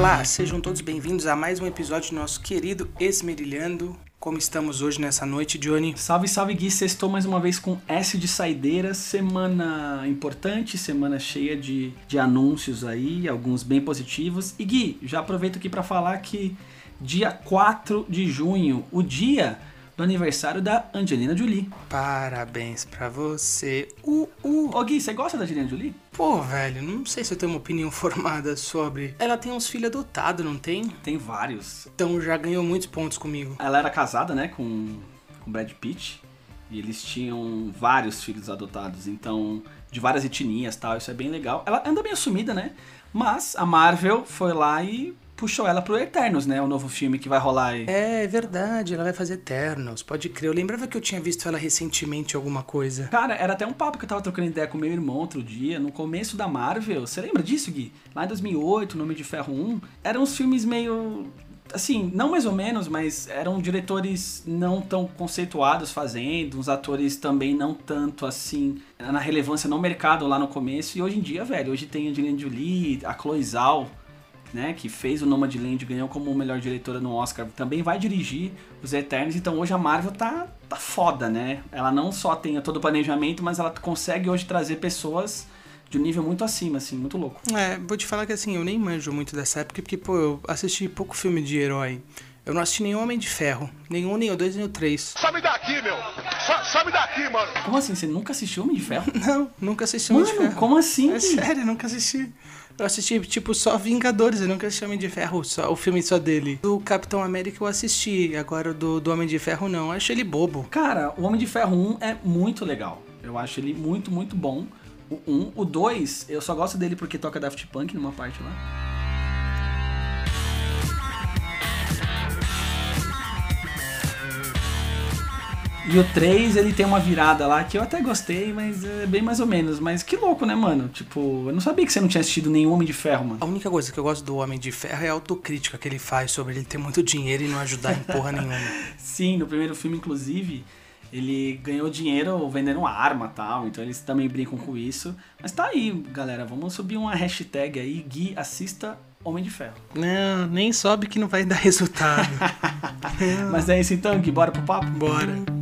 Olá, sejam todos bem-vindos a mais um episódio do nosso querido Esmerilhando. Como estamos hoje nessa noite, Johnny? Salve, salve Gui, sextou mais uma vez com S de saideira, semana importante, semana cheia de, de anúncios aí, alguns bem positivos. E Gui, já aproveito aqui para falar que dia 4 de junho, o dia do aniversário da Angelina Jolie. Parabéns pra você. Uh, uh. Ô Gui, você gosta da Angelina Jolie? Pô, velho, não sei se eu tenho uma opinião formada sobre. Ela tem uns filhos adotados, não tem? Tem vários. Então já ganhou muitos pontos comigo. Ela era casada, né, com, com Brad Pitt. E eles tinham vários filhos adotados, então, de várias etnias tal, isso é bem legal. Ela anda bem assumida, né? Mas a Marvel foi lá e puxou ela pro Eternos, né? O novo filme que vai rolar aí. É, é verdade, ela vai fazer Eternos, pode crer. Eu lembrava que eu tinha visto ela recentemente em alguma coisa. Cara, era até um papo que eu tava trocando ideia com meu irmão outro dia, no começo da Marvel. Você lembra disso, Gui? Lá em 2008, Nome de Ferro 1, eram uns filmes meio assim, não mais ou menos, mas eram diretores não tão conceituados fazendo, uns atores também não tanto assim, na relevância no mercado lá no começo. E hoje em dia, velho, hoje tem a Angelina Jolie, a Chloe Zhao, né, que fez o Nomadland, ganhou como melhor diretora no Oscar, também vai dirigir os Eternos. Então hoje a Marvel tá, tá foda, né? Ela não só tem todo o planejamento, mas ela consegue hoje trazer pessoas de um nível muito acima, assim, muito louco. É, vou te falar que assim, eu nem manjo muito dessa época, porque, pô, eu assisti pouco filme de herói. Eu não assisti nenhum Homem de Ferro. Nenhum, nem o dois, nem o três. Só me daqui, meu! Me daqui, mano! Como assim? Você nunca assistiu Homem de Ferro? Não, nunca assisti Mano, Homem de Ferro. como assim? É sério, nunca assisti. Eu assisti, tipo, só Vingadores, eu nunca assisti Homem de Ferro, só, o filme só dele. Do Capitão América eu assisti, agora do, do Homem de Ferro não. Eu acho ele bobo. Cara, o Homem de Ferro 1 é muito legal. Eu acho ele muito, muito bom. O 1, o 2, eu só gosto dele porque toca Daft Punk numa parte lá. E o 3, ele tem uma virada lá que eu até gostei, mas é bem mais ou menos. Mas que louco, né, mano? Tipo, eu não sabia que você não tinha assistido nenhum Homem de Ferro, mano. A única coisa que eu gosto do Homem de Ferro é a autocrítica que ele faz sobre ele ter muito dinheiro e não ajudar em porra nenhuma. Sim, no primeiro filme, inclusive, ele ganhou dinheiro vendendo arma e tal, então eles também brincam com isso. Mas tá aí, galera, vamos subir uma hashtag aí, Gui assista Homem de Ferro. Não, nem sobe que não vai dar resultado. Mas é isso então, Gui, bora pro papo? Bora.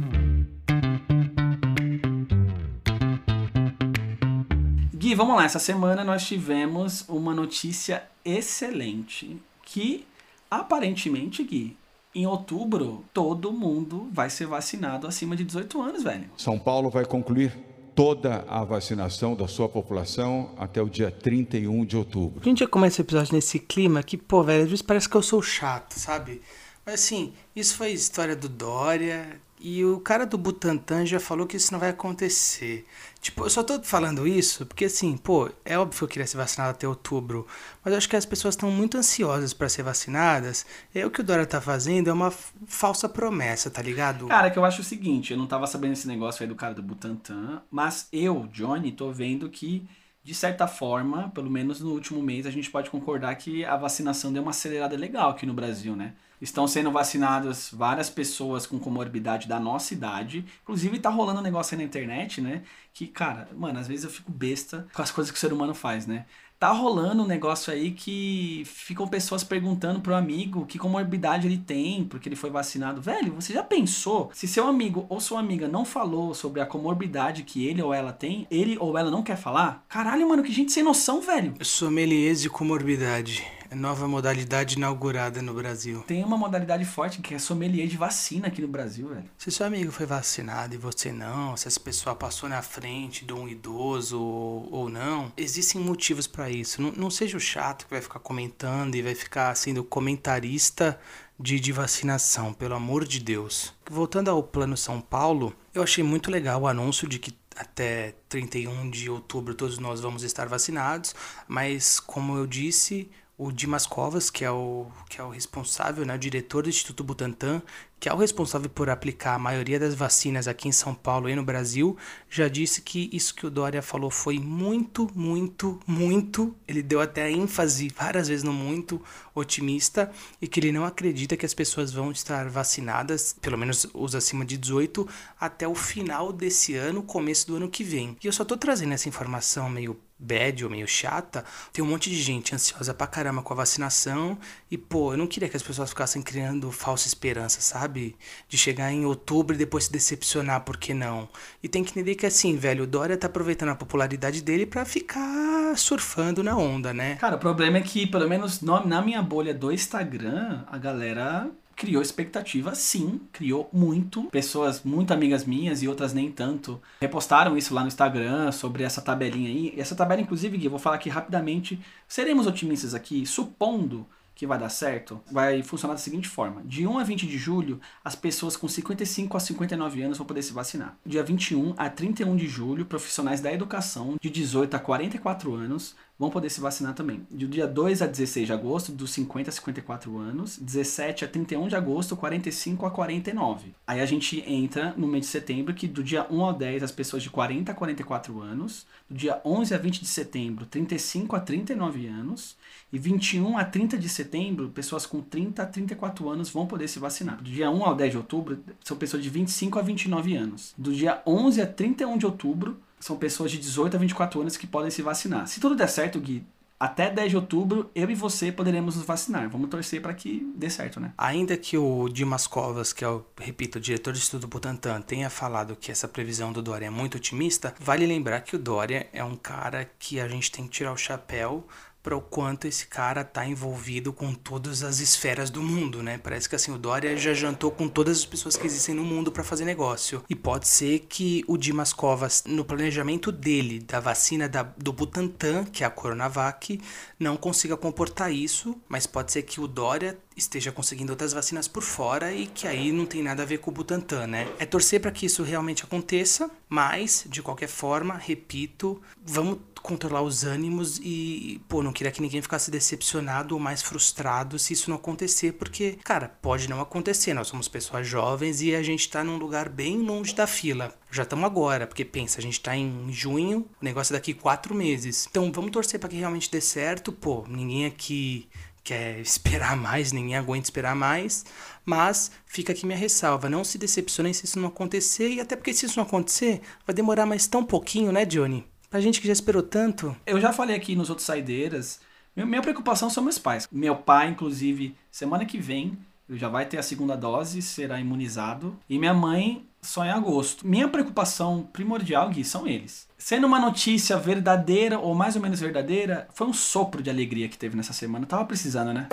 Gui, vamos lá, essa semana nós tivemos uma notícia excelente, que aparentemente, Gui, em outubro, todo mundo vai ser vacinado acima de 18 anos, velho. São Paulo vai concluir toda a vacinação da sua população até o dia 31 de outubro. A gente já começa o episódio nesse clima que, pô, velho, às vezes parece que eu sou chato, sabe? Mas assim, isso foi história do Dória e o cara do Butantan já falou que isso não vai acontecer. Tipo, eu só tô falando isso porque assim, pô, é óbvio que eu queria ser vacinado até outubro, mas eu acho que as pessoas estão muito ansiosas para ser vacinadas. E aí o que o Dória tá fazendo é uma falsa promessa, tá ligado? Cara, que eu acho o seguinte, eu não tava sabendo esse negócio aí do cara do Butantan, mas eu, Johnny, tô vendo que, de certa forma, pelo menos no último mês, a gente pode concordar que a vacinação deu uma acelerada legal aqui no Brasil, né? Estão sendo vacinadas várias pessoas com comorbidade da nossa idade. Inclusive, tá rolando um negócio aí na internet, né? Que, cara, mano, às vezes eu fico besta com as coisas que o ser humano faz, né? Tá rolando um negócio aí que ficam pessoas perguntando pro amigo que comorbidade ele tem, porque ele foi vacinado. Velho, você já pensou se seu amigo ou sua amiga não falou sobre a comorbidade que ele ou ela tem, ele ou ela não quer falar? Caralho, mano, que gente sem noção, velho. Sommeliers de comorbidade. É nova modalidade inaugurada no Brasil. Tem uma modalidade forte que é sommelier de vacina aqui no Brasil, velho. Se seu amigo foi vacinado e você não, se essa pessoa passou na frente de um idoso ou, ou não, existem motivos pra isso. Não, não seja o chato que vai ficar comentando e vai ficar sendo comentarista de, de vacinação, pelo amor de Deus. Voltando ao Plano São Paulo, eu achei muito legal o anúncio de que até 31 de outubro todos nós vamos estar vacinados, mas como eu disse, o Dimas Covas, que é o, que é o responsável, né, o diretor do Instituto Butantan, que é o responsável por aplicar a maioria das vacinas aqui em São Paulo e no Brasil, já disse que isso que o Dória falou foi muito, muito, muito, ele deu até ênfase várias vezes no muito otimista e que ele não acredita que as pessoas vão estar vacinadas, pelo menos os acima de 18, até o final desse ano, começo do ano que vem. E eu só tô trazendo essa informação meio bad ou meio chata, tem um monte de gente ansiosa pra caramba com a vacinação e, pô, eu não queria que as pessoas ficassem criando falsa esperança, sabe? De chegar em outubro e depois se decepcionar, por que não? E tem que entender que, assim, velho, o Dória tá aproveitando a popularidade dele para ficar surfando na onda, né? Cara, o problema é que, pelo menos na minha bolha do Instagram, a galera criou expectativa, sim, criou muito. Pessoas muito amigas minhas e outras nem tanto repostaram isso lá no Instagram sobre essa tabelinha aí. Essa tabela, inclusive, Gui, eu vou falar aqui rapidamente. Seremos otimistas aqui, supondo que vai dar certo, vai funcionar da seguinte forma: de 1 a 20 de julho, as pessoas com 55 a 59 anos vão poder se vacinar. Dia 21 a 31 de julho, profissionais da educação de 18 a 44 anos vão poder se vacinar também. Do dia 2 a 16 de agosto, dos 50 a 54 anos, 17 a 31 de agosto, 45 a 49. Aí a gente entra no mês de setembro, que do dia 1 ao 10, as pessoas de 40 a 44 anos, do dia 11 a 20 de setembro, 35 a 39 anos, e 21 a 30 de setembro, pessoas com 30 a 34 anos vão poder se vacinar. Do dia 1 ao 10 de outubro, são pessoas de 25 a 29 anos. Do dia 11 a 31 de outubro, são pessoas de 18 a 24 anos que podem se vacinar. Se tudo der certo, Gui, até 10 de outubro, eu e você poderemos nos vacinar. Vamos torcer para que dê certo, né? Ainda que o Dimas Covas, que é o, repito, o diretor de estudo Butantan, tenha falado que essa previsão do Dória é muito otimista, vale lembrar que o Dória é um cara que a gente tem que tirar o chapéu para o quanto esse cara tá envolvido com todas as esferas do mundo, né? Parece que assim o Dória já jantou com todas as pessoas que existem no mundo para fazer negócio. E pode ser que o Dimas Covas, no planejamento dele da vacina da, do Butantan, que é a Coronavac, não consiga comportar isso, mas pode ser que o Dória esteja conseguindo outras vacinas por fora e que aí não tem nada a ver com o Butantan, né? É torcer para que isso realmente aconteça, mas de qualquer forma, repito, vamos controlar os ânimos e, pô, não queria que ninguém ficasse decepcionado ou mais frustrado se isso não acontecer, porque, cara, pode não acontecer. Nós somos pessoas jovens e a gente tá num lugar bem longe da fila. Já estamos agora, porque pensa, a gente tá em junho, o negócio é daqui quatro meses. Então vamos torcer para que realmente dê certo, pô. Ninguém aqui quer esperar mais, ninguém aguenta esperar mais, mas fica aqui minha ressalva, não se decepcionem se isso não acontecer, e até porque se isso não acontecer, vai demorar mais tão pouquinho, né, Johnny? Pra gente que já esperou tanto. Eu já falei aqui nos outros saideiras. Minha preocupação são meus pais. Meu pai, inclusive, semana que vem, já vai ter a segunda dose, será imunizado. E minha mãe só em agosto. Minha preocupação primordial, Gui, são eles. Sendo uma notícia verdadeira ou mais ou menos verdadeira, foi um sopro de alegria que teve nessa semana. Tava precisando, né?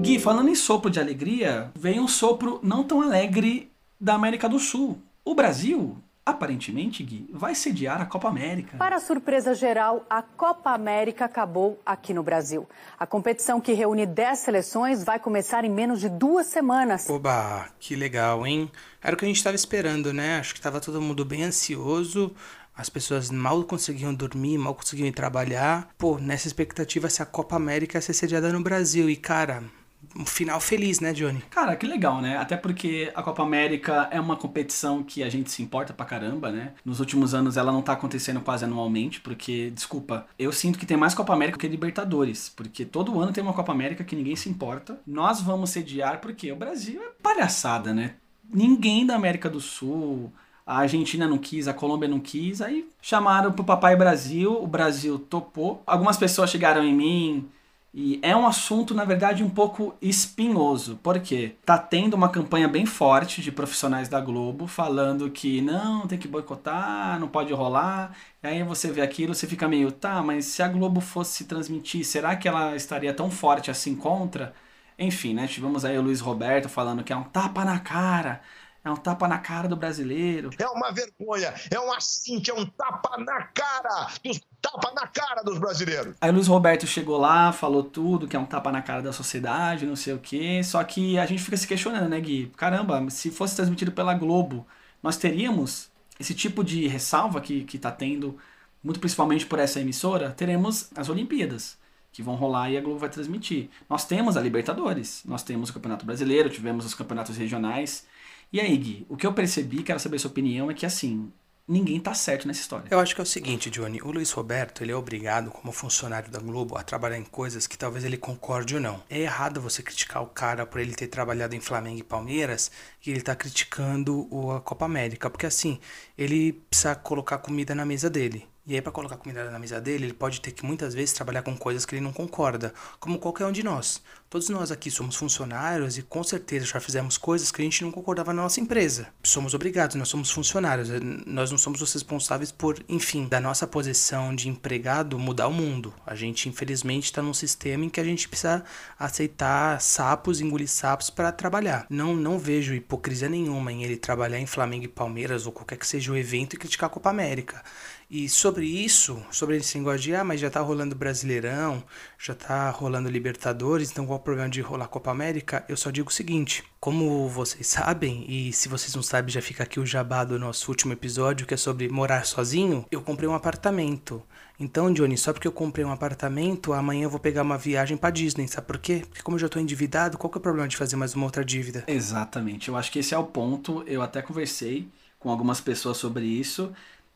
Gui, falando em sopro de alegria, veio um sopro não tão alegre da América do Sul. O Brasil aparentemente, Gui, vai sediar a Copa América. Para surpresa geral, a Copa América acabou aqui no Brasil. A competição que reúne 10 seleções vai começar em menos de duas semanas. Oba, que legal, hein? Era o que a gente estava esperando, né? Acho que estava todo mundo bem ansioso. As pessoas mal conseguiam dormir, mal conseguiam ir trabalhar. Pô, nessa expectativa se a Copa América ia ser sediada no Brasil. E, cara, um final feliz, né, Johnny? Cara, que legal, né? Até porque a Copa América é uma competição que a gente se importa pra caramba, né? Nos últimos anos ela não tá acontecendo quase anualmente, porque, desculpa, eu sinto que tem mais Copa América que Libertadores, porque todo ano tem uma Copa América que ninguém se importa. Nós vamos sediar porque o Brasil é palhaçada, né? Ninguém da América do Sul, a Argentina não quis, a Colômbia não quis, aí chamaram pro Papai Brasil, o Brasil topou. Algumas pessoas chegaram em mim e é um assunto, na verdade, um pouco espinhoso, porque tá tendo uma campanha bem forte de profissionais da Globo falando que não, tem que boicotar, não pode rolar. E aí você vê aquilo, você fica meio, tá, mas se a Globo fosse transmitir, será que ela estaria tão forte assim contra? Enfim, né? Tivemos aí o Luiz Roberto falando que é um tapa na cara, é um tapa na cara do brasileiro. É uma vergonha, é um assinte, é um tapa na cara dos tapa na cara dos brasileiros. Aí o Luiz Roberto chegou lá, falou tudo, que é um tapa na cara da sociedade, não sei o quê. Só que a gente fica se questionando, né, Gui? Caramba, se fosse transmitido pela Globo, nós teríamos esse tipo de ressalva que, que tá tendo, muito principalmente por essa emissora, teremos as Olimpíadas que vão rolar e a Globo vai transmitir. Nós temos a Libertadores, nós temos o Campeonato Brasileiro, tivemos os campeonatos regionais. E aí, Gui, o que eu percebi, quero saber a sua opinião, é que assim, ninguém tá certo nessa história. Eu acho que é o seguinte, Johnny, o Luiz Roberto, ele é obrigado, como funcionário da Globo, a trabalhar em coisas que talvez ele concorde ou não. É errado você criticar o cara por ele ter trabalhado em Flamengo e Palmeiras e ele tá criticando a Copa América, porque assim, ele precisa colocar comida na mesa dele. E aí, para colocar comida na mesa dele, ele pode ter que muitas vezes trabalhar com coisas que ele não concorda, como qualquer um de nós. Todos nós aqui somos funcionários e com certeza já fizemos coisas que a gente não concordava na nossa empresa. Somos obrigados, nós somos funcionários, eh, nós não somos os responsáveis por, enfim, da nossa posição de empregado mudar o mundo. A gente, infelizmente, está num sistema em que a gente precisa aceitar sapos, engolir sapos para trabalhar. Não, não vejo hipocrisia nenhuma em ele trabalhar em Flamengo e Palmeiras ou qualquer que seja o evento e criticar a Copa América. E sobre isso, sobre esse negócio de, ah, mas já tá rolando Brasileirão, já tá rolando Libertadores, então qual o problema de rolar Copa América? Eu só digo o seguinte, como vocês sabem, e se vocês não sabem, já fica aqui o jabá do nosso último episódio, que é sobre morar sozinho, eu comprei um apartamento. Então, Johnny, só porque eu comprei um apartamento, amanhã eu vou pegar uma viagem para Disney, sabe por quê? Porque como eu já tô endividado, qual que é o problema de fazer mais uma outra dívida? Exatamente, eu acho que esse é o ponto, eu até conversei com algumas pessoas sobre isso,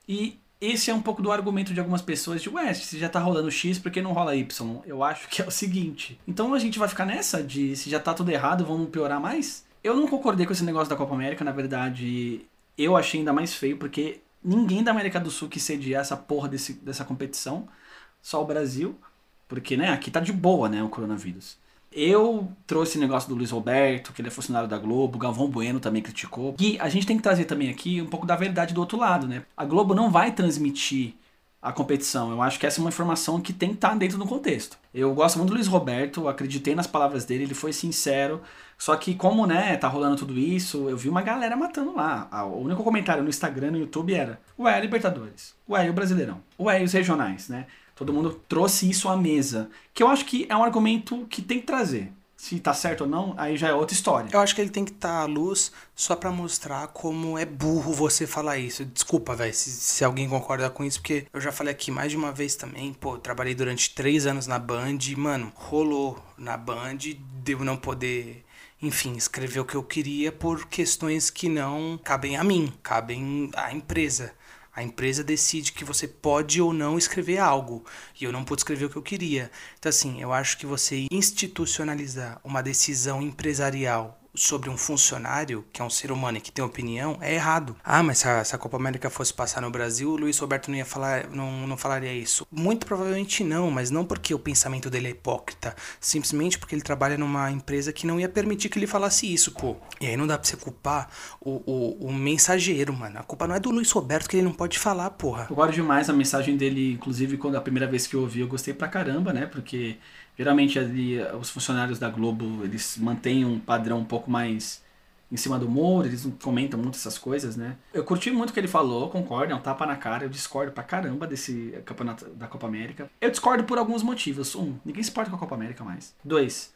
e esse é um pouco do argumento de algumas pessoas de, ué, se já tá rolando X, por que não rola Y? Eu acho que é o seguinte. Então a gente vai ficar nessa de se já tá tudo errado, vamos piorar mais? Eu não concordei com esse negócio da Copa América, na verdade, eu achei ainda mais feio, porque ninguém da América do Sul quis sediar essa porra desse, dessa competição, só o Brasil, porque, né, aqui tá de boa, né, o coronavírus. Eu trouxe o negócio do Luiz Roberto, que ele é funcionário da Globo, Galvão Bueno também criticou. E a gente tem que trazer também aqui um pouco da verdade do outro lado, né? A Globo não vai transmitir a competição. Eu acho que essa é uma informação que tem que estar dentro do contexto. Eu gosto muito do Luiz Roberto, acreditei nas palavras dele, ele foi sincero. Só que como, né, tá rolando tudo isso, eu vi uma galera matando lá. O único comentário no Instagram, no YouTube era: "Ué, Libertadores. Ué, o Brasileirão. Ué, os regionais, né?" Todo mundo trouxe isso à mesa. Que eu acho que é um argumento que tem que trazer. Se tá certo ou não, aí já é outra história. Eu acho que ele tem que estar tá à luz só para mostrar como é burro você falar isso. Desculpa, velho, se, se alguém concorda com isso, porque eu já falei aqui mais de uma vez também. Pô, trabalhei durante três anos na Band e, mano, rolou na Band, deu não poder enfim, escrever o que eu queria por questões que não cabem a mim, cabem à empresa. A empresa decide que você pode ou não escrever algo. E eu não pude escrever o que eu queria. Então, assim, eu acho que você institucionalizar uma decisão empresarial sobre um funcionário, que é um ser humano e que tem opinião, é errado. Ah, mas se a, se a, Copa América fosse passar no Brasil, o Luiz Roberto não ia falar, não, não falaria isso. Muito provavelmente não, mas não porque o pensamento dele é hipócrita, simplesmente porque ele trabalha numa empresa que não ia permitir que ele falasse isso, pô. E aí não dá pra você culpar o, o, o mensageiro, mano. A culpa não é do Luiz Roberto que ele não pode falar, porra. Eu gosto demais a mensagem dele, inclusive quando a primeira vez que eu ouvi, eu gostei pra caramba, né? Porque Geralmente ali os funcionários da Globo, eles mantêm um padrão um pouco mais em cima do humor, eles não comentam muito essas coisas, né? Eu curti muito o que ele falou, concordo, é um tapa na cara, eu discordo pra caramba desse campeonato da Copa América. Eu discordo por alguns motivos. Um, ninguém se importa com a Copa América mais. Dois,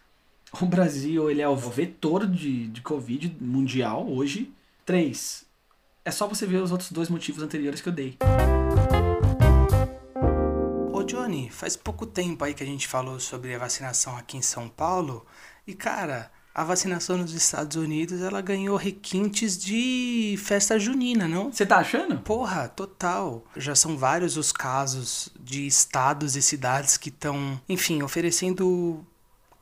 o Brasil, ele é o vetor de, de Covid mundial hoje. Três, é só você ver os outros dois motivos anteriores que eu dei. Johnny, faz pouco tempo aí que a gente falou sobre a vacinação aqui em São Paulo e cara, a vacinação nos Estados Unidos ela ganhou requintes de festa junina, não? Você tá achando? Porra, total. Já são vários os casos de estados e cidades que estão, enfim, oferecendo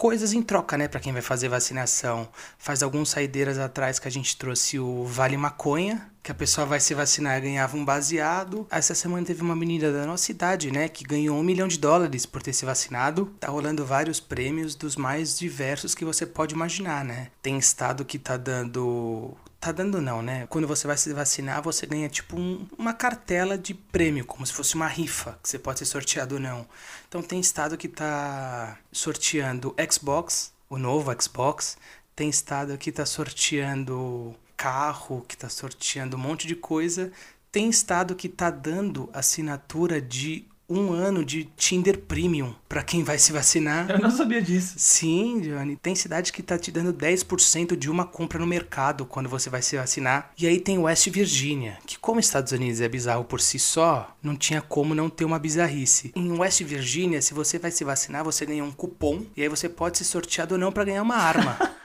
coisas em troca, né, para quem vai fazer vacinação. Faz alguns saideiras atrás que a gente trouxe o Vale Maconha, que a pessoa vai se vacinar e ganhava um baseado. Essa semana teve uma menina da nossa idade, né, que ganhou um milhão de dólares por ter se vacinado. Tá rolando vários prêmios dos mais diversos que você pode imaginar, né? Tem estado que tá dando tá dando não, né? Quando você vai se vacinar, você ganha tipo um, uma cartela de prêmio, como se fosse uma rifa, que você pode ser sorteado ou não. Então tem estado que tá sorteando Xbox, o novo Xbox, tem estado que tá sorteando carro, que tá sorteando um monte de coisa, tem estado que tá dando assinatura de um ano de Tinder Premium para quem vai se vacinar. Eu não sabia disso. Sim, Johnny. Tem cidade que tá te dando 10% de uma compra no mercado quando você vai se vacinar. E aí tem West Virginia, que como Estados Unidos é bizarro por si só, não tinha como não ter uma bizarrice. Em West Virginia, se você vai se vacinar, você ganha um cupom e aí você pode ser sorteado ou não para ganhar uma arma.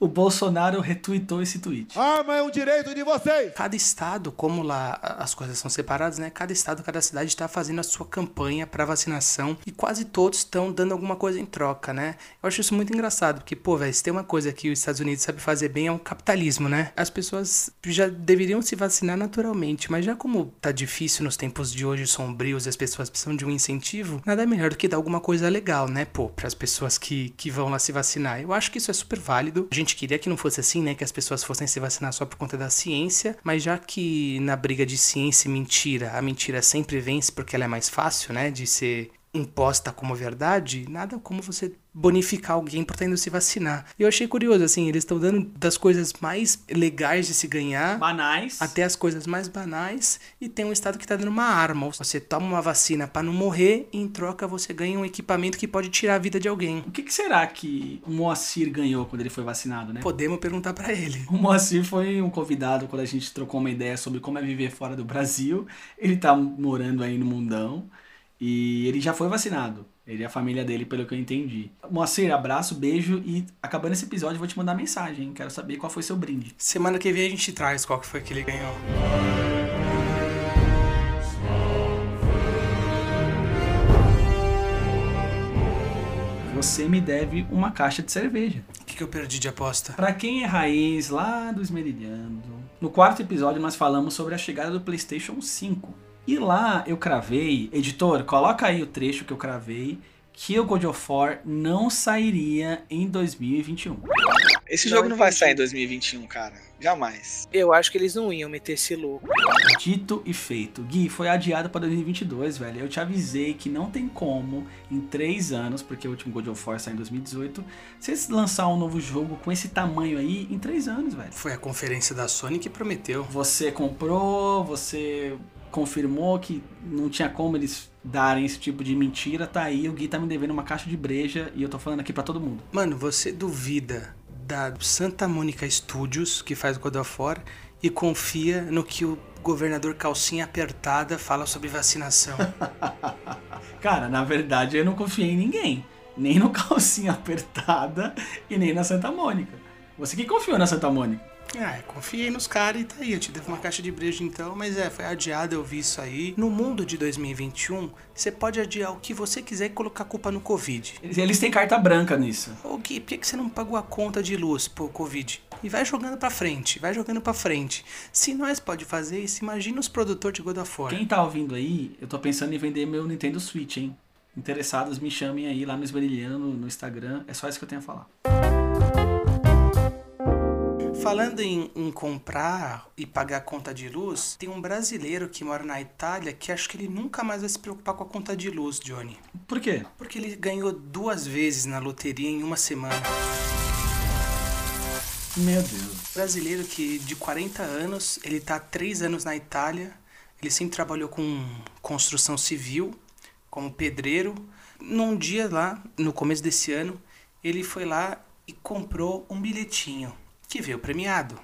o Bolsonaro retweetou esse tweet. Arma é um direito de vocês! Cada estado, como lá as coisas são separadas, né? Cada estado, cada cidade está fazendo a sua campanha para vacinação e quase todos estão dando alguma coisa em troca, né? Eu acho isso muito engraçado, porque, pô, velho, se tem uma coisa que os Estados Unidos sabe fazer bem é o capitalismo, né? As pessoas já deveriam se vacinar naturalmente, mas já como tá difícil nos tempos de hoje sombrios e as pessoas precisam de um incentivo, nada melhor do que dar alguma coisa legal, né, pô, para as pessoas que, que vão lá se vacinar. Eu acho que isso é super válido. A gente gente queria que não fosse assim, né? Que as pessoas fossem se vacinar só por conta da ciência, mas já que na briga de ciência e mentira, a mentira sempre vence porque ela é mais fácil, né? De ser imposta como verdade, nada como você bonificar alguém por estar indo se vacinar. Eu achei curioso, assim, eles estão dando das coisas mais legais de se ganhar. Banais. Até as coisas mais banais. E tem um estado que está dando uma arma. Você toma uma vacina para não morrer e em troca você ganha um equipamento que pode tirar a vida de alguém. O que, que será que o Moacir ganhou quando ele foi vacinado, né? Podemos perguntar para ele. O Moacir foi um convidado quando a gente trocou uma ideia sobre como é viver fora do Brasil. Ele tá morando aí no mundão. E ele já foi vacinado. Ele e a família dele, pelo que eu entendi. Moacir, abraço, beijo e acabando esse episódio vou te mandar mensagem. Quero saber qual foi seu brinde. Semana que vem a gente traz qual que foi que ele ganhou. Você me deve uma caixa de cerveja. O que, que eu perdi de aposta? Para quem é raiz lá do Esmerilhando, no quarto episódio nós falamos sobre a chegada do PlayStation 5. E lá eu cravei, editor, coloca aí o trecho que eu cravei, que o God of War não sairia em 2021. Esse jogo não vai sair em 2021, cara. Jamais. Eu acho que eles não iam meter esse louco. Dito e feito. Gui, foi adiado para 2022, velho. Eu te avisei que não tem como, em três anos, porque o último God of War saiu em 2018, vocês lançar um novo jogo com esse tamanho aí em três anos, velho. Foi a conferência da Sony que prometeu. Você comprou, você confirmou que não tinha como eles darem esse tipo de mentira, tá aí, o Gui tá me devendo uma caixa de breja e eu tô falando aqui para todo mundo. Mano, você duvida da Santa Mônica Studios, que faz God of War, e confia no que o governador calcinha apertada fala sobre vacinação. Cara, na verdade eu não confiei em ninguém. Nem no calcinha apertada e nem na Santa Mônica. Você que confiou na Santa Mônica. Ah, confiei nos caras e tá aí. Eu te devo uma caixa de brejo então, mas é, foi adiado, eu vi isso aí. No mundo de 2021, você pode adiar o que você quiser e colocar culpa no Covid. Eles têm carta branca nisso. Ô Gui, por que você não pagou a conta de luz pro Covid? E vai jogando pra frente, vai jogando pra frente. Se nós pode fazer isso, imagina os produtores de God of War. Quem tá ouvindo aí, eu tô pensando em vender meu Nintendo Switch, hein? Interessados, me chamem aí lá no Esmerilhando, no Instagram. É só isso que eu tenho a falar. Falando em, em, comprar e pagar a conta de luz, tem um brasileiro que mora na Itália que acho que ele nunca mais vai se preocupar com a conta de luz, Johnny. Por quê? Porque ele ganhou duas vezes na loteria em uma semana. Meu Deus. Brasileiro que de 40 anos, ele tá há 3 anos na Itália, ele sempre trabalhou com construção civil, como pedreiro. Num dia lá, no começo desse ano, ele foi lá e comprou um bilhetinho que veio premiado.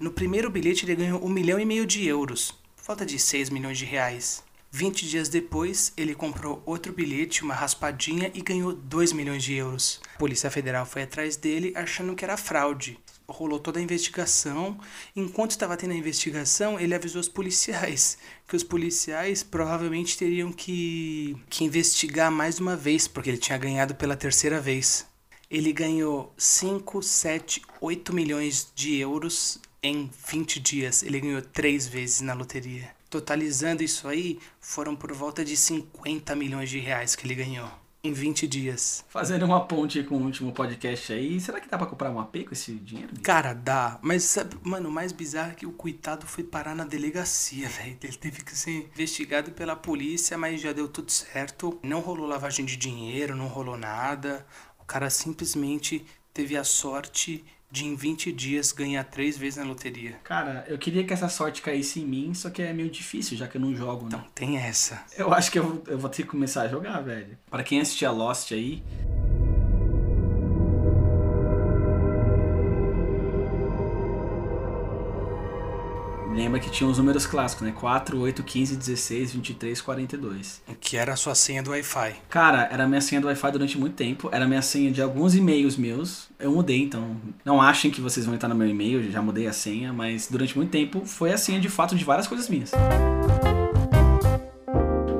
No primeiro bilhete ele ganhou um milhão e meio de euros, falta de 6 milhões de reais. 20 dias depois, ele comprou outro bilhete, uma raspadinha, e ganhou 2 milhões de euros. A Polícia Federal foi atrás dele achando que era fraude. Rolou toda a investigação. Enquanto estava tendo a investigação, ele avisou os policiais que os policiais provavelmente teriam que, que investigar mais uma vez, porque ele tinha ganhado pela terceira vez ele ganhou 5, 7, 8 milhões de euros em 20 dias. Ele ganhou três vezes na loteria. Totalizando isso aí, foram por volta de 50 milhões de reais que ele ganhou em 20 dias. Fazendo uma ponte com o último podcast aí, será que dá pra comprar um AP com esse dinheiro? Cara, dá. Mas, sabe, mano, o mais bizarro é que o coitado foi parar na delegacia, velho. Ele teve que ser investigado pela polícia, mas já deu tudo certo. Não rolou lavagem de dinheiro, não rolou nada. O cara simplesmente teve a sorte de em 20 dias ganhar três vezes na loteria. Cara, eu queria que essa sorte caísse em mim, só que é meio difícil, já que eu não jogo, né? Então, tem essa. Eu acho que eu, vou- eu vou ter que começar a jogar, velho. Pra quem assistia Lost aí, lembra que tinha os números clássicos, né? 4, 8, 15, 16, 23, 42. Que era a sua senha do Wi-Fi. Cara, era a minha senha do Wi-Fi durante muito tempo. Era a minha senha de alguns e-mails meus. Eu mudei, então não achem que vocês vão entrar no meu e-mail, já mudei a senha, mas durante muito tempo foi a senha de fato de várias coisas minhas.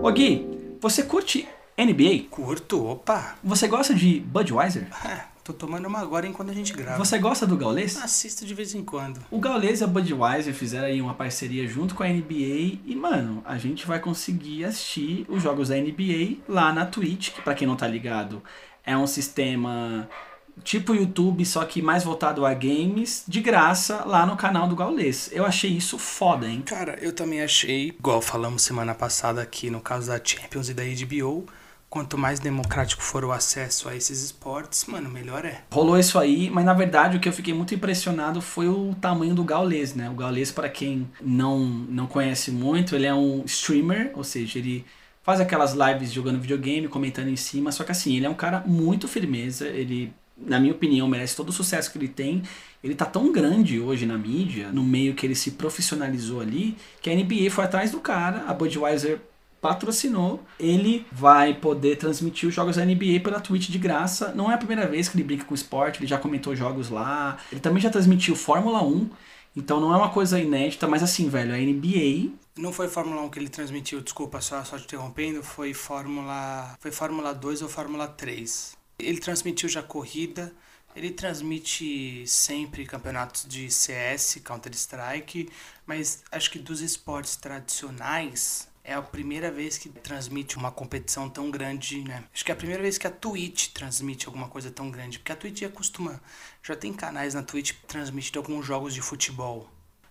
Ô Gui, você curte NBA? Curto, opa. Você gosta de Budweiser? É, tô tomando uma agora enquanto a gente grava. Você gosta do Gaules? Assisto de vez em quando. O Gaules e a Budweiser fizeram aí uma parceria junto com a NBA e, mano, a gente vai conseguir assistir os jogos da NBA lá na Twitch, que pra quem não tá ligado, é um sistema tipo YouTube, só que mais voltado a games, de graça lá no canal do Gaules. Eu achei isso foda, hein? Cara, eu também achei, igual falamos semana passada aqui no caso da Champions e da HBO, quanto mais democrático for o acesso a esses esportes, mano, melhor é. Rolou isso aí, mas na verdade o que eu fiquei muito impressionado foi o tamanho do Gaules, né? O Gaules, para quem não, não conhece muito, ele é um streamer, ou seja, ele faz aquelas lives jogando videogame, comentando em cima, só que assim, ele é um cara muito firmeza, ele, na minha opinião, merece todo o sucesso que ele tem. Ele tá tão grande hoje na mídia, no meio que ele se profissionalizou ali, que a NBA foi atrás do cara, a Budweiser patrocinou, ele vai poder transmitir os jogos da NBA pela Twitch de graça. Não é a primeira vez que ele brinca com esporte, ele já comentou jogos lá. Ele também já transmitiu Fórmula 1, então não é uma coisa inédita, mas assim, velho, a NBA Não foi Fórmula 1 que ele transmitiu, desculpa, só, só te interrompendo, foi Fórmula. Foi Fórmula 2 ou Fórmula 3. Ele transmitiu já corrida, ele transmite sempre campeonatos de CS, Counter-Strike, mas acho que dos esportes tradicionais é a primeira vez que transmite uma competição tão grande, né? Acho que é a primeira vez que a Twitch transmite alguma coisa tão grande, porque a Twitch já costuma, já tem canais na Twitch transmitem alguns jogos de futebol,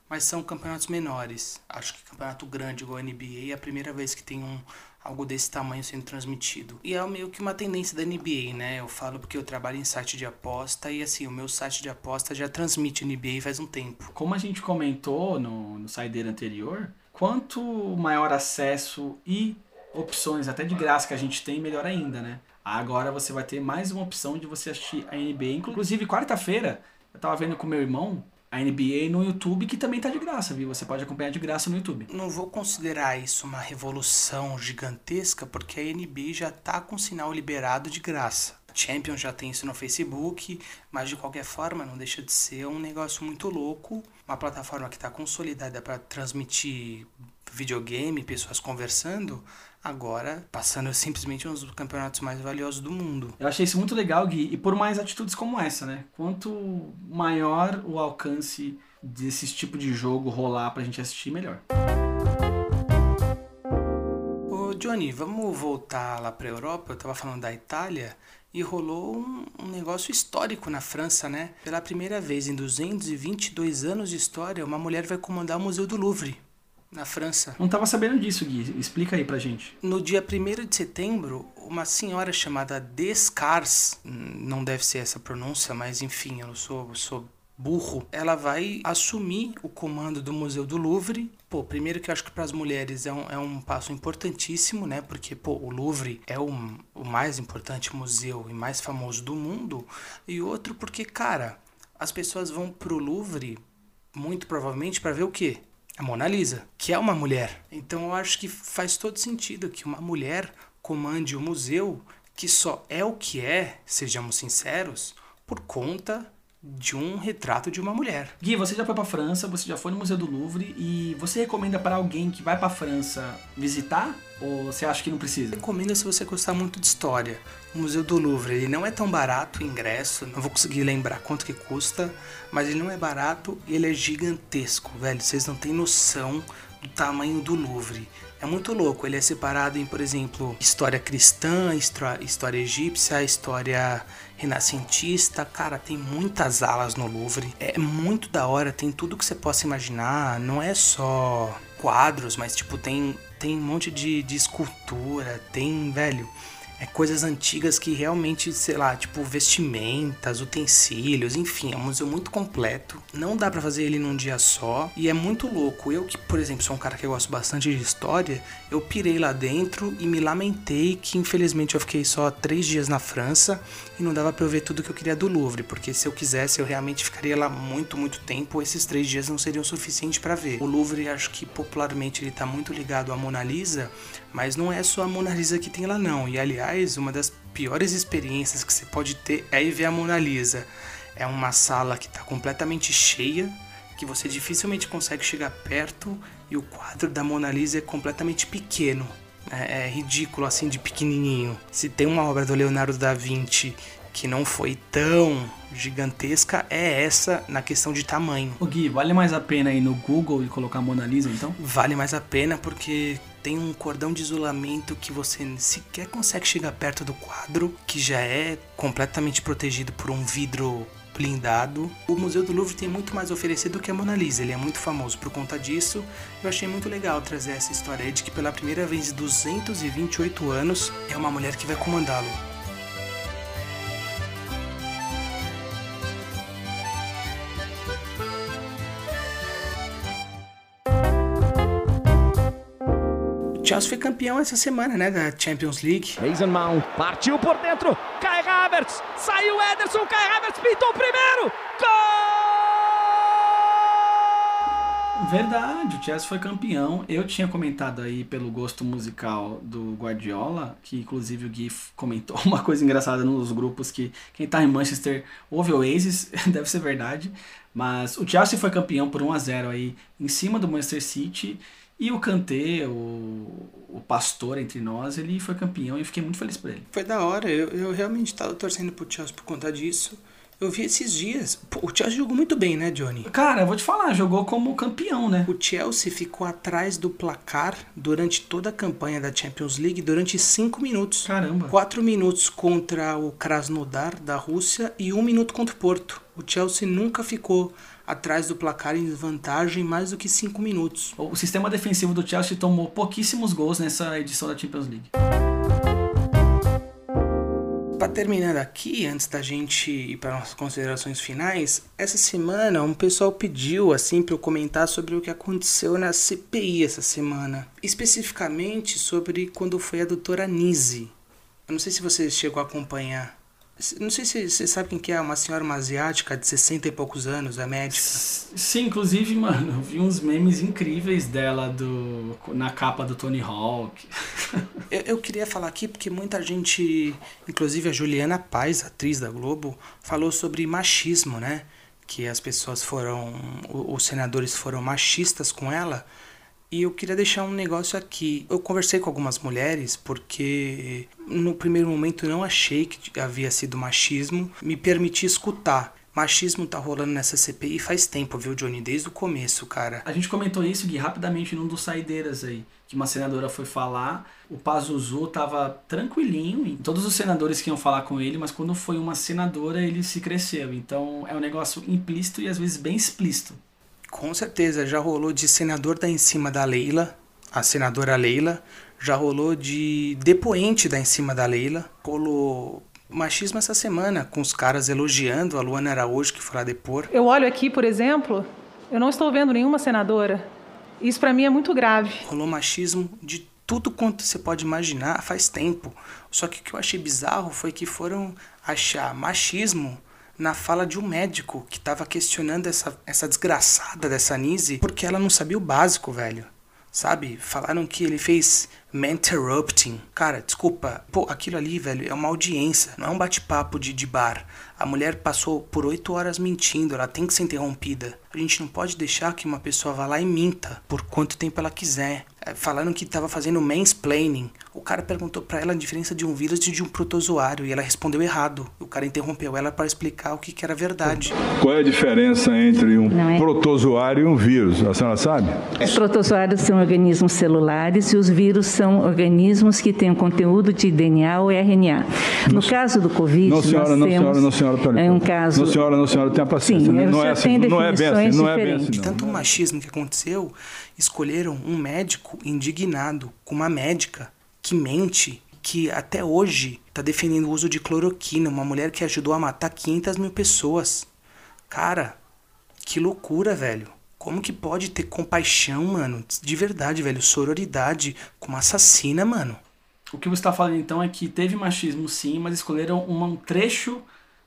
mas são campeonatos menores. Acho que campeonato grande igual a NBA é a primeira vez que tem um algo desse tamanho sendo transmitido. E é meio que uma tendência da NBA, né? Eu falo porque eu trabalho em site de aposta e assim, o meu site de aposta já transmite NBA faz um tempo. como a gente comentou no, no saideiro anterior, quanto maior acesso e opções, até de graça, que a gente tem, melhor ainda, né? Agora você vai ter mais uma opção de você assistir a NBA. Inclusive, quarta-feira, eu tava vendo com meu irmão a NBA no YouTube, que também tá de graça, viu? Você pode acompanhar de graça no YouTube. Não vou considerar isso uma revolução gigantesca, porque a NBA já tá com sinal liberado de graça. A Champions já tem isso no Facebook, mas de qualquer forma não deixa de ser um negócio muito louco. Uma plataforma que está consolidada para transmitir videogame, pessoas conversando, agora passando simplesmente um dos campeonatos mais valiosos do mundo. Eu achei isso muito legal, Gui, e por mais atitudes como essa, né? Quanto maior o alcance desse tipo de jogo rolar pra gente assistir, melhor. Johnny, vamos voltar lá pra Europa? Eu tava falando da Itália e rolou um, um negócio histórico na França, né? Pela primeira vez em 222 anos de história, uma mulher vai comandar o Museu do Louvre, na França. Não tava sabendo disso, Gui. Explica aí pra gente. No dia 1 de setembro, uma senhora chamada Descars, hum, não deve ser essa pronúncia, mas enfim, eu não sou, eu sou burro, ela vai assumir o comando do Museu do Louvre. Pô, primeiro que eu acho que para as mulheres é um, é um passo importantíssimo, né? Porque, pô, o Louvre é o, o mais importante museu e mais famoso do mundo. E outro porque, cara, as pessoas vão pro Louvre muito provavelmente para ver o quê? A Mona Lisa, que é uma mulher. Então eu acho que faz todo sentido que uma mulher comande o museu, que só é o que é, sejamos sinceros, por conta de um retrato de uma mulher. Gui, você já foi pra França, você já foi no Museu do Louvre e você recomenda para alguém que vai pra França visitar? Ou você acha que não precisa? Recomendo se você gostar muito de história. O Museu do Louvre, ele não é tão barato o ingresso, não vou conseguir lembrar quanto que custa, mas ele não é barato e ele é gigantesco, velho. Vocês não têm noção do tamanho do Louvre. É muito louco, ele é separado em, por exemplo, história cristã, histó- história egípcia, história renascentista. Cara, tem muitas alas no Louvre. É muito da hora, tem tudo que você possa imaginar. Não é só quadros, mas tipo, tem, tem um monte de, de escultura, tem, velho. É coisas antigas que realmente, sei lá, tipo vestimentas, utensílios, enfim, é um museu muito completo. Não dá para fazer ele num dia só e é muito louco. Eu que, por exemplo, sou um cara que gosto bastante de história, eu pirei lá dentro e me lamentei que infelizmente eu fiquei só três dias na França e não dava para eu ver tudo que eu queria do Louvre, porque se eu quisesse eu realmente ficaria lá muito, muito tempo. Esses três dias não seriam suficientes para ver. O Louvre, acho que popularmente ele tá muito ligado à Mona Lisa, mas não é só a Mona Lisa que tem lá não. E aliás, uma das piores experiências que você pode ter é ir ver a Mona Lisa. É uma sala que está completamente cheia, que você dificilmente consegue chegar perto e o quadro da Mona Lisa é completamente pequeno. É, é ridículo assim de pequenininho. Se tem uma obra do Leonardo da Vinci que não foi tão gigantesca é essa na questão de tamanho. O Gui, vale mais a pena ir no Google e colocar Mona Lisa então? Vale mais a pena porque tem um cordão de isolamento que você sequer consegue chegar perto do quadro, que já é completamente protegido por um vidro blindado. O Museu do Louvre tem muito mais a oferecer do que a Mona Lisa, ele é muito famoso por conta disso. Eu achei muito legal trazer essa história de que pela primeira vez em 228 anos é uma mulher que vai comandá-lo. Chelsea foi campeão essa semana, né, da Champions League. Mason Mount partiu por dentro, Kai Havertz, saiu Ederson, Kai Havertz pintou o primeiro, gol! Verdade, o Chelsea foi campeão. Eu tinha comentado aí pelo gosto musical do Guardiola, que inclusive o Gui comentou uma coisa engraçada nos grupos que quem tá em Manchester ouve Oasis, deve ser verdade. Mas o Chelsea foi campeão por 1 a 0 aí em cima do Manchester City e o Kanté, o, o pastor entre nós, ele foi campeão e eu fiquei muito feliz por ele. Foi da hora, eu, eu realmente estava torcendo pro Chelsea por conta disso. Eu vi esses dias. O Chelsea jogou muito bem, né, Johnny? Cara, eu vou te falar, jogou como campeão, né? O Chelsea ficou atrás do placar durante toda a campanha da Champions League durante cinco minutos. Caramba. Quatro minutos contra o Krasnodar da Rússia e um minuto contra o Porto. O Chelsea nunca ficou atrás do placar em vantagem mais do que 5 minutos. O sistema defensivo do Chelsea tomou pouquíssimos gols nessa edição da Champions League. Para terminar aqui, antes da gente ir para nossas considerações finais, essa semana um pessoal pediu assim para eu comentar sobre o que aconteceu na CPI essa semana, especificamente sobre quando foi a doutora Nise. Eu não sei se você chegou a acompanhar. Não sei se você sabe quem que é, uma senhora uma asiática de 60 e poucos anos, a médica. Sim, inclusive, mano, eu vi uns memes incríveis dela do, na capa do Tony Hawk. eu, eu queria falar aqui porque muita gente, inclusive a Juliana Paz, atriz da Globo, falou sobre machismo, né? Que as pessoas foram, os senadores foram machistas com ela. E eu queria deixar um negócio aqui. Eu conversei com algumas mulheres porque no primeiro momento não achei que havia sido machismo. Me permiti escutar. Machismo tá rolando nessa CPI faz tempo, viu, Johnny? Desde o começo, cara. A gente comentou isso, Gui, rapidamente num dos saideiras aí. Que uma senadora foi falar, o Pazuzu tava tranquilinho, e todos os senadores que iam falar com ele, mas quando foi uma senadora, ele se cresceu. Então é um negócio implícito e às vezes bem explícito. Com certeza, já rolou de senador dar em cima da Leila, a senadora Leila, já rolou de depoente dar em cima da Leila, rolou machismo essa semana, com os caras elogiando a Luana Araújo, que foi lá depor. Eu olho aqui, por exemplo, eu não estou vendo nenhuma senadora. Isso para mim é muito grave. Rolou machismo de tudo quanto você pode imaginar faz tempo. Só que o que eu achei bizarro foi que foram achar machismo na fala de um médico que estava questionando essa, essa desgraçada dessa Nise porque ela não sabia o básico, velho. Sabe? Falaram que ele fez interrupting. Cara, desculpa. Pô, aquilo ali, velho, é uma audiência, não é um bate-papo de, de bar. A mulher passou por oito horas mentindo, ela tem que ser interrompida. A gente não pode deixar que uma pessoa vá lá e minta por quanto tempo ela quiser. É, falaram que estava fazendo mansplaining. O cara perguntou para ela a diferença de um vírus e de um protozoário e ela respondeu errado. O cara interrompeu ela para explicar o que, que, era verdade. Qual é a diferença entre um é. protozoário e um vírus? A senhora sabe? Os protozoários são organismos celulares e os vírus são organismos que têm um conteúdo de DNA ou RNA. No caso do Covid, não, senhora, nós não, temos senhora, não, senhora, peraí. é um caso. Não, senhora, não, senhora, tenha paciência. Sim, não, é assim, não é bem assim, não é bem assim. De tanto machismo que aconteceu, escolheram um médico indignado com uma médica que mente, que até hoje tá defendendo o uso de cloroquina, uma mulher que ajudou a matar 500 mil pessoas. Cara, que loucura, velho. Como que pode ter compaixão, mano? De verdade, velho. Sororidade com uma assassina, mano. O que você está falando então é que teve machismo sim, mas escolheram um trecho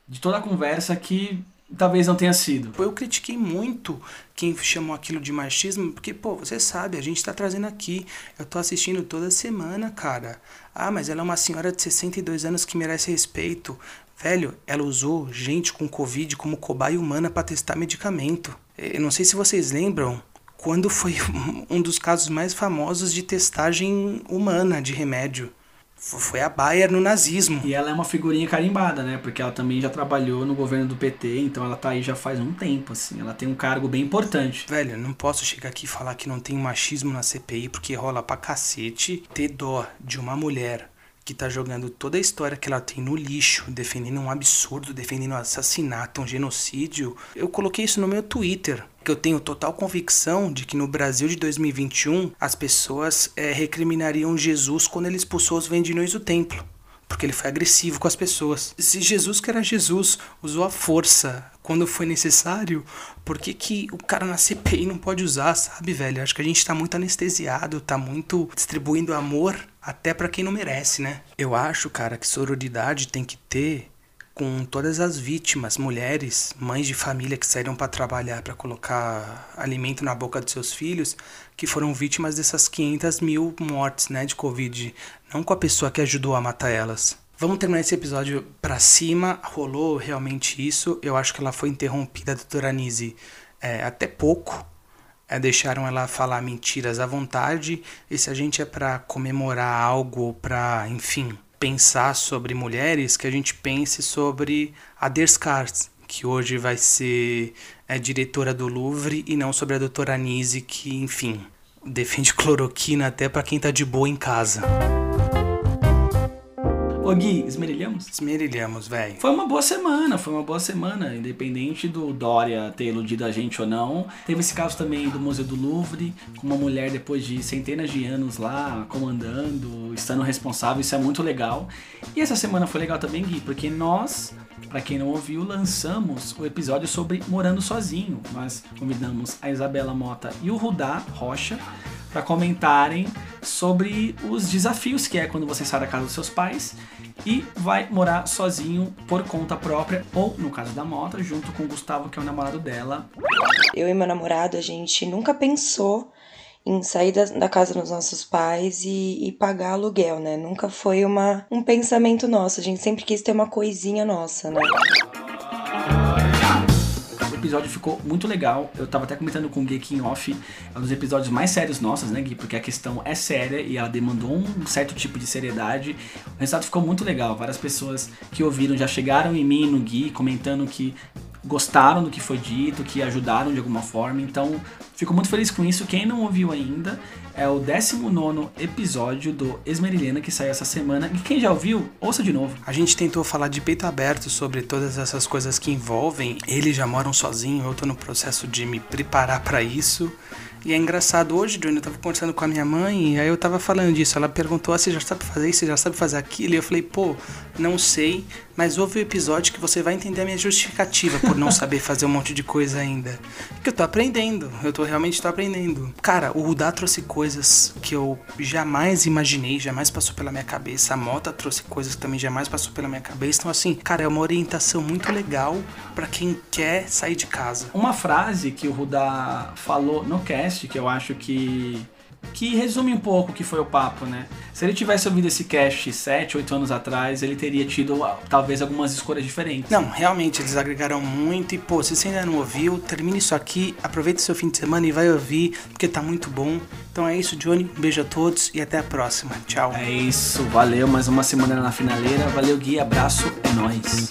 de toda a conversa que talvez não tenha sido. Eu critiquei muito quem chamou aquilo de machismo, porque, pô, você sabe, a gente tá trazendo aqui. Eu tô assistindo toda semana, cara. Ah, mas ela é uma senhora de 62 anos que merece respeito. Velho, ela usou gente com Covid como cobaia humana para testar medicamento. Eu não sei se vocês lembram, quando foi um dos casos mais famosos de testagem humana de remédio. Foi a Bayer no nazismo. E ela é uma figurinha carimbada, né? Porque ela também já trabalhou no governo do PT, então ela tá aí já faz um tempo, assim. Ela tem um cargo bem importante. Velho, não posso chegar aqui e falar que não tem machismo na CPI, porque rola pra cacete ter dó de uma mulher que tá jogando toda a história que ela tem no lixo, defendendo um absurdo, defendendo um assassinato, um genocídio. Eu coloquei isso no meu Twitter, que eu tenho total convicção de que no Brasil de 2021 as pessoas é, recriminariam Jesus quando ele expulsou os vendilhões do templo. Porque ele foi agressivo com as pessoas. Se Jesus, que era Jesus, usou a força quando foi necessário, por que, que o cara na CPI não pode usar, sabe, velho? Acho que a gente tá muito anestesiado, tá muito distribuindo amor até para quem não merece, né? Eu acho, cara, que sororidade tem que ter com todas as vítimas, mulheres, mães de família que saíram para trabalhar para colocar alimento na boca dos seus filhos, que foram vítimas dessas 500 mil mortes, né, de Covid, não com a pessoa que ajudou a matar elas. Vamos terminar esse episódio pra cima. Rolou realmente isso. Eu acho que ela foi interrompida, doutora Anise, é, até pouco é, deixaram ela falar mentiras à vontade. E se a gente é para comemorar algo, para, enfim, pensar sobre mulheres, que a gente pense sobre a Descartes, que hoje vai ser é, diretora do Louvre, e não sobre a doutora Anise, que, enfim, defende cloroquina até para quem tá de boa em casa. Ô Gui, esmerilhamos? Esmerilhamos, velho. Foi uma boa semana, foi uma boa semana. Independente do Dória ter iludido a gente ou não. Teve esse caso também do Museu do Louvre, com uma mulher depois de centenas de anos lá, comandando, estando responsável. Isso é muito legal. E essa semana foi legal também, Gui, porque nós, para quem não ouviu, lançamos o episódio sobre Morando Sozinho. Nós convidamos a Isabela Mota e o Rudá Rocha para comentarem sobre os desafios que é quando você sai da casa dos seus pais e vai morar sozinho por conta própria, ou no caso da Mota, junto com o Gustavo, que é o namorado dela. Eu e meu namorado, a gente nunca pensou em sair da, da casa dos nossos pais e, e, pagar aluguel, né? Nunca foi uma, um pensamento nosso, a gente sempre quis ter uma coisinha nossa, né? Episódio ficou muito legal. Eu tava até comentando com o Gui em off, é um dos episódios mais sérios nossos, né, Gui? Porque a questão é séria e ela demandou um certo tipo de seriedade. O resultado ficou muito legal. Várias pessoas que ouviram já chegaram em mim, no Gui, comentando que gostaram do que foi dito, que ajudaram de alguma forma. Então, fico muito feliz com isso. Quem não ouviu ainda, é o 19 episódio do Esmerilhana que saiu essa semana. E quem já ouviu, ouça de novo. A gente tentou falar de peito aberto sobre todas essas coisas que envolvem. Eles já moram sozinhos, eu tô no processo de me preparar para isso. E é engraçado, hoje, Johnny, eu tava conversando com a minha mãe e aí eu tava falando disso. Ela perguntou: ah, você já sabe fazer isso? Você já sabe fazer aquilo? E eu falei: pô, não sei, mas ouve o episódio que você vai entender a minha justificativa por não saber fazer um monte de coisa ainda. Que eu tô aprendendo, eu tô realmente tô aprendendo. Cara, o Rudá trouxe coisas que eu jamais imaginei, jamais passou pela minha cabeça. A Mota trouxe coisas que também jamais passou pela minha cabeça. Então, assim, cara, é uma orientação muito legal para quem quer sair de casa. Uma frase que o Rudá falou no cast, que eu acho que que resume um pouco o que foi o papo, né? Se ele tivesse ouvido esse cast 7, 8 anos atrás, ele teria tido ah, talvez algumas escolhas diferentes. Não, realmente, eles agregaram muito e, pô, se você ainda não ouviu, termine isso aqui, aproveite seu fim de semana e vai ouvir, porque tá muito bom. Então é isso, Johnny, um beijo a todos e até a próxima. Tchau. É isso, valeu, mais uma semana na finaleira. Valeu, Gui, abraço, é nóis.